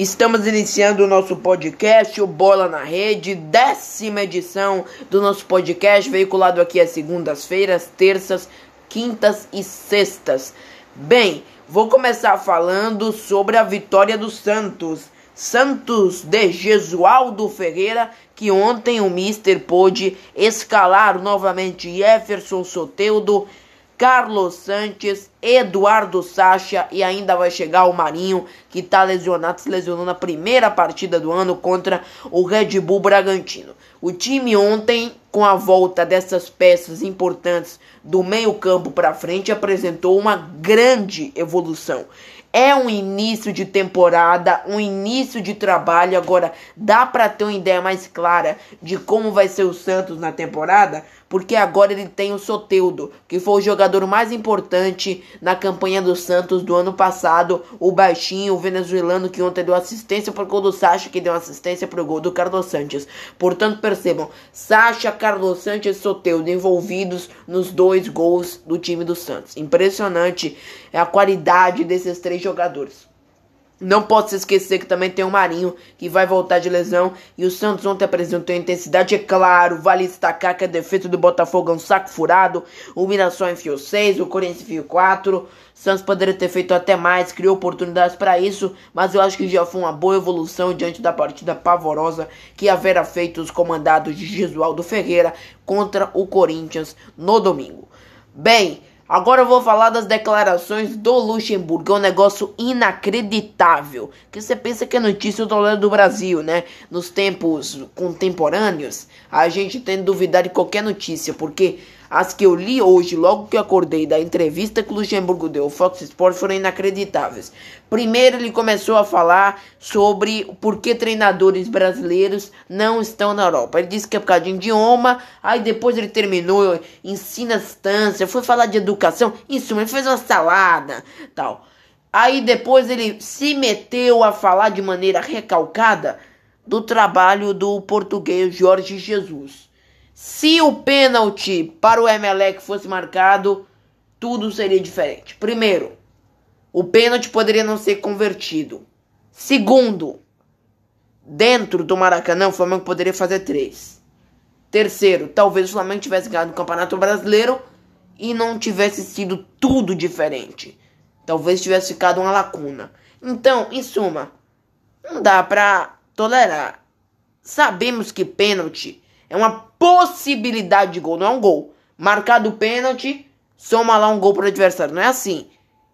Estamos iniciando o nosso podcast, o Bola na Rede, décima edição do nosso podcast, veiculado aqui às segundas-feiras, terças, quintas e sextas. Bem, vou começar falando sobre a vitória do Santos. Santos de Jesualdo Ferreira, que ontem o Mister pôde escalar novamente Jefferson Soteudo Carlos Sanches, Eduardo Sacha e ainda vai chegar o Marinho, que está lesionado, se lesionou na primeira partida do ano contra o Red Bull Bragantino. O time ontem, com a volta dessas peças importantes do meio-campo para frente, apresentou uma grande evolução. É um início de temporada, um início de trabalho. Agora, dá para ter uma ideia mais clara de como vai ser o Santos na temporada? Porque agora ele tem o Soteudo, que foi o jogador mais importante na campanha do Santos do ano passado. O baixinho, o venezuelano, que ontem deu assistência para o gol do Sacha, que deu assistência para o gol do Carlos Sanches. Portanto, percebam: Sacha, Carlos Sanches e Soteudo envolvidos nos dois gols do time do Santos. Impressionante a qualidade desses três jogadores. Não posso esquecer que também tem o Marinho, que vai voltar de lesão. E o Santos ontem apresentou intensidade. É claro, vale destacar que a defesa do Botafogo é um saco furado. O Mirassol enfiou 6, o Corinthians enfiou 4. O Santos poderia ter feito até mais, criou oportunidades para isso. Mas eu acho que já foi uma boa evolução diante da partida pavorosa que haverá feito os comandados de Jesualdo Ferreira contra o Corinthians no domingo. Bem, Agora eu vou falar das declarações do Luxemburgo. É um negócio inacreditável. Que você pensa que é notícia do do Brasil, né? Nos tempos contemporâneos, a gente tem que duvidar de qualquer notícia, porque as que eu li hoje, logo que eu acordei da entrevista que o Luxemburgo deu ao Fox Sports, foram inacreditáveis. Primeiro, ele começou a falar sobre por que treinadores brasileiros não estão na Europa. Ele disse que é por causa de idioma, aí depois ele terminou, ensina distância, foi falar de educação, isso, ele fez uma salada, tal. Aí depois ele se meteu a falar de maneira recalcada do trabalho do português Jorge Jesus. Se o pênalti para o Emelec fosse marcado, tudo seria diferente. Primeiro, o pênalti poderia não ser convertido. Segundo, dentro do Maracanã, o Flamengo poderia fazer três. Terceiro, talvez o Flamengo tivesse ganhado o Campeonato Brasileiro e não tivesse sido tudo diferente. Talvez tivesse ficado uma lacuna. Então, em suma, não dá pra tolerar. Sabemos que pênalti é uma possibilidade de gol, não é um gol. Marcado o pênalti, soma lá um gol para o adversário. Não é assim.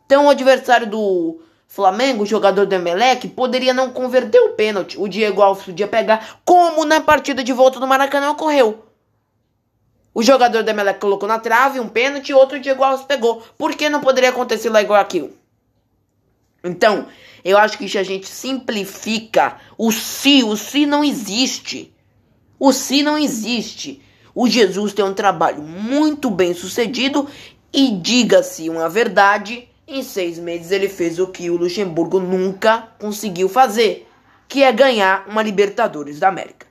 Então o adversário do Flamengo, o jogador do Emelec, poderia não converter o pênalti. O Diego Alves podia pegar, como na partida de volta do Maracanã ocorreu. O jogador do Emelec colocou na trave um pênalti e outro Diego Alves pegou. Por que não poderia acontecer lá igual aquilo? Então, eu acho que se a gente simplifica o se, o se não existe. O si não existe. O Jesus tem um trabalho muito bem sucedido e, diga-se uma verdade, em seis meses ele fez o que o Luxemburgo nunca conseguiu fazer, que é ganhar uma Libertadores da América.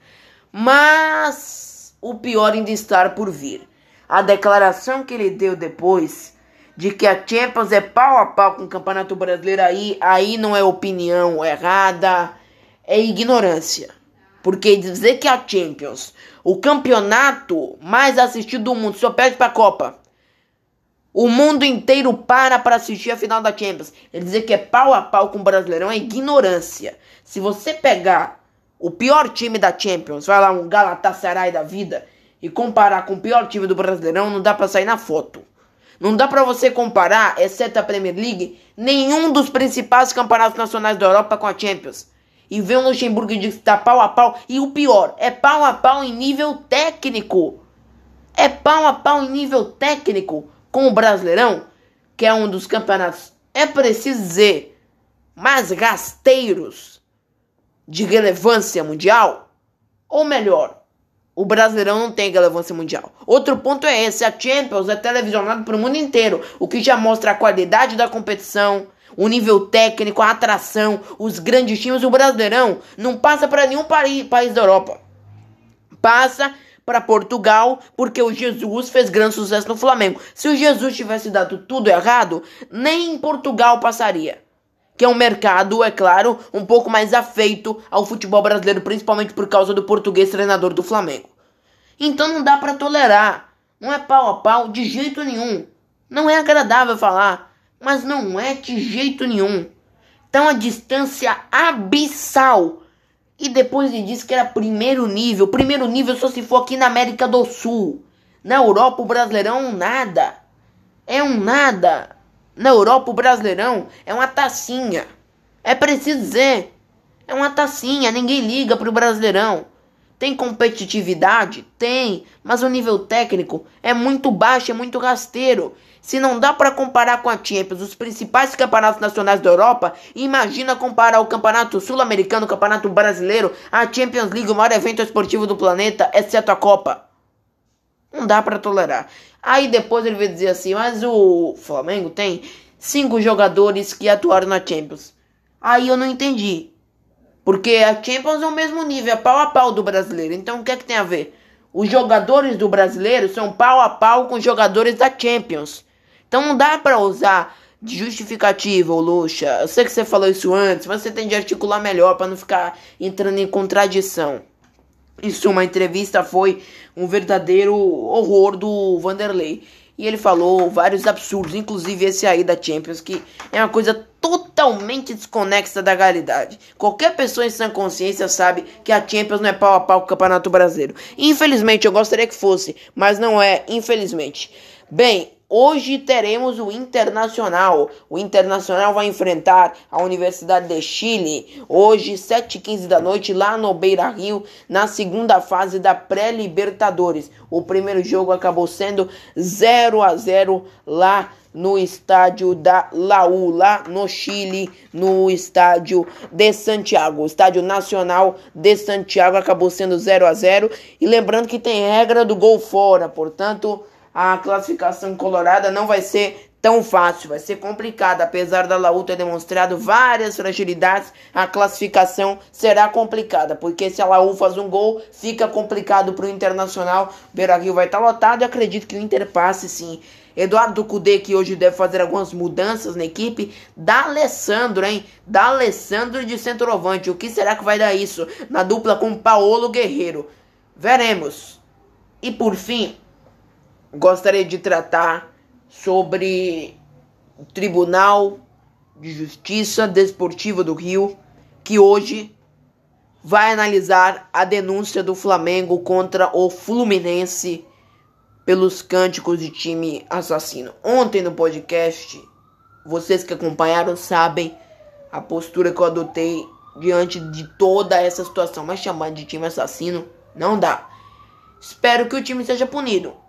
Mas o pior ainda está por vir. A declaração que ele deu depois de que a Champions é pau a pau com o Campeonato Brasileiro aí, aí não é opinião errada, é ignorância. Porque dizer que a Champions, o campeonato mais assistido do mundo, só perde para a Copa. O mundo inteiro para para assistir a final da Champions. Ele dizer que é pau a pau com o Brasileirão é ignorância. Se você pegar o pior time da Champions, vai lá um Galatasaray da vida e comparar com o pior time do Brasileirão, não dá para sair na foto. Não dá para você comparar, exceto a Premier League, nenhum dos principais campeonatos nacionais da Europa com a Champions e vê o Luxemburgo e pau a pau. E o pior, é pau a pau em nível técnico. É pau a pau em nível técnico com o Brasileirão, que é um dos campeonatos, é preciso dizer, mais rasteiros de relevância mundial. Ou melhor, o Brasileirão não tem relevância mundial. Outro ponto é esse: a Champions é televisionada para o mundo inteiro, o que já mostra a qualidade da competição, o nível técnico, a atração, os grandes times, o Brasileirão não passa para nenhum país da Europa. Passa para Portugal, porque o Jesus fez grande sucesso no Flamengo. Se o Jesus tivesse dado tudo errado, nem em Portugal passaria. Que é um mercado, é claro, um pouco mais afeito ao futebol brasileiro, principalmente por causa do português treinador do Flamengo. Então não dá para tolerar. Não é pau a pau de jeito nenhum. Não é agradável falar, mas não é de jeito nenhum. Então a distância abissal. E depois ele disse que era primeiro nível. Primeiro nível só se for aqui na América do Sul. Na Europa o Brasileirão nada. É um nada. Na Europa, o Brasileirão é uma tacinha. É preciso dizer. É uma tacinha, ninguém liga pro Brasileirão. Tem competitividade? Tem, mas o nível técnico é muito baixo, é muito rasteiro. Se não dá para comparar com a Champions, os principais campeonatos nacionais da Europa, imagina comparar o Campeonato Sul-Americano, o Campeonato Brasileiro, a Champions League, o maior evento esportivo do planeta, exceto a Copa. Não dá para tolerar. Aí depois ele veio dizer assim, mas o Flamengo tem cinco jogadores que atuaram na Champions. Aí eu não entendi. Porque a Champions é o mesmo nível, é pau a pau do brasileiro. Então o que é que tem a ver? Os jogadores do brasileiro são pau a pau com os jogadores da Champions. Então não dá para usar de justificativa, ô Luxa. Eu sei que você falou isso antes, mas você tem de articular melhor para não ficar entrando em contradição. Isso, uma entrevista foi um verdadeiro horror do Vanderlei. E ele falou vários absurdos, inclusive esse aí da Champions, que é uma coisa totalmente desconexa da realidade. Qualquer pessoa em sã consciência sabe que a Champions não é pau a pau com o Campeonato Brasileiro. Infelizmente, eu gostaria que fosse, mas não é, infelizmente. Bem, Hoje teremos o Internacional. O Internacional vai enfrentar a Universidade de Chile. Hoje, 7h15 da noite, lá no Beira Rio, na segunda fase da pré-Libertadores. O primeiro jogo acabou sendo 0 a 0 lá no estádio da Laú, lá no Chile, no estádio de Santiago. O estádio nacional de Santiago acabou sendo 0 a 0 E lembrando que tem regra do gol fora, portanto a classificação colorada não vai ser tão fácil, vai ser complicada. Apesar da Laú ter demonstrado várias fragilidades, a classificação será complicada, porque se a Laú faz um gol, fica complicado para o Internacional. Beira Rio vai estar tá lotado e acredito que o Inter passe sim. Eduardo Cudê, que hoje deve fazer algumas mudanças na equipe. Da Alessandro, hein? Da Alessandro de centroavante. O que será que vai dar isso? Na dupla com Paulo Guerreiro. Veremos. E por fim, gostaria de tratar sobre o Tribunal de Justiça Desportiva do Rio, que hoje vai analisar a denúncia do Flamengo contra o Fluminense pelos cânticos de time assassino. Ontem no podcast, vocês que acompanharam sabem a postura que eu adotei diante de toda essa situação, mas chamar de time assassino não dá. Espero que o time seja punido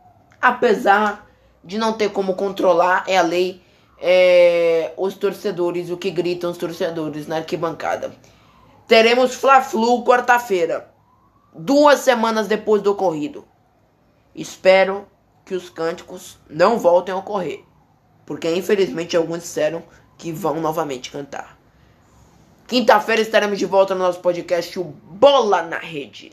apesar de não ter como controlar, é a lei, é, os torcedores, o que gritam os torcedores na arquibancada. Teremos Fla-Flu quarta-feira, duas semanas depois do ocorrido. Espero que os cânticos não voltem a ocorrer, porque infelizmente alguns disseram que vão novamente cantar. Quinta-feira estaremos de volta no nosso podcast o Bola na Rede.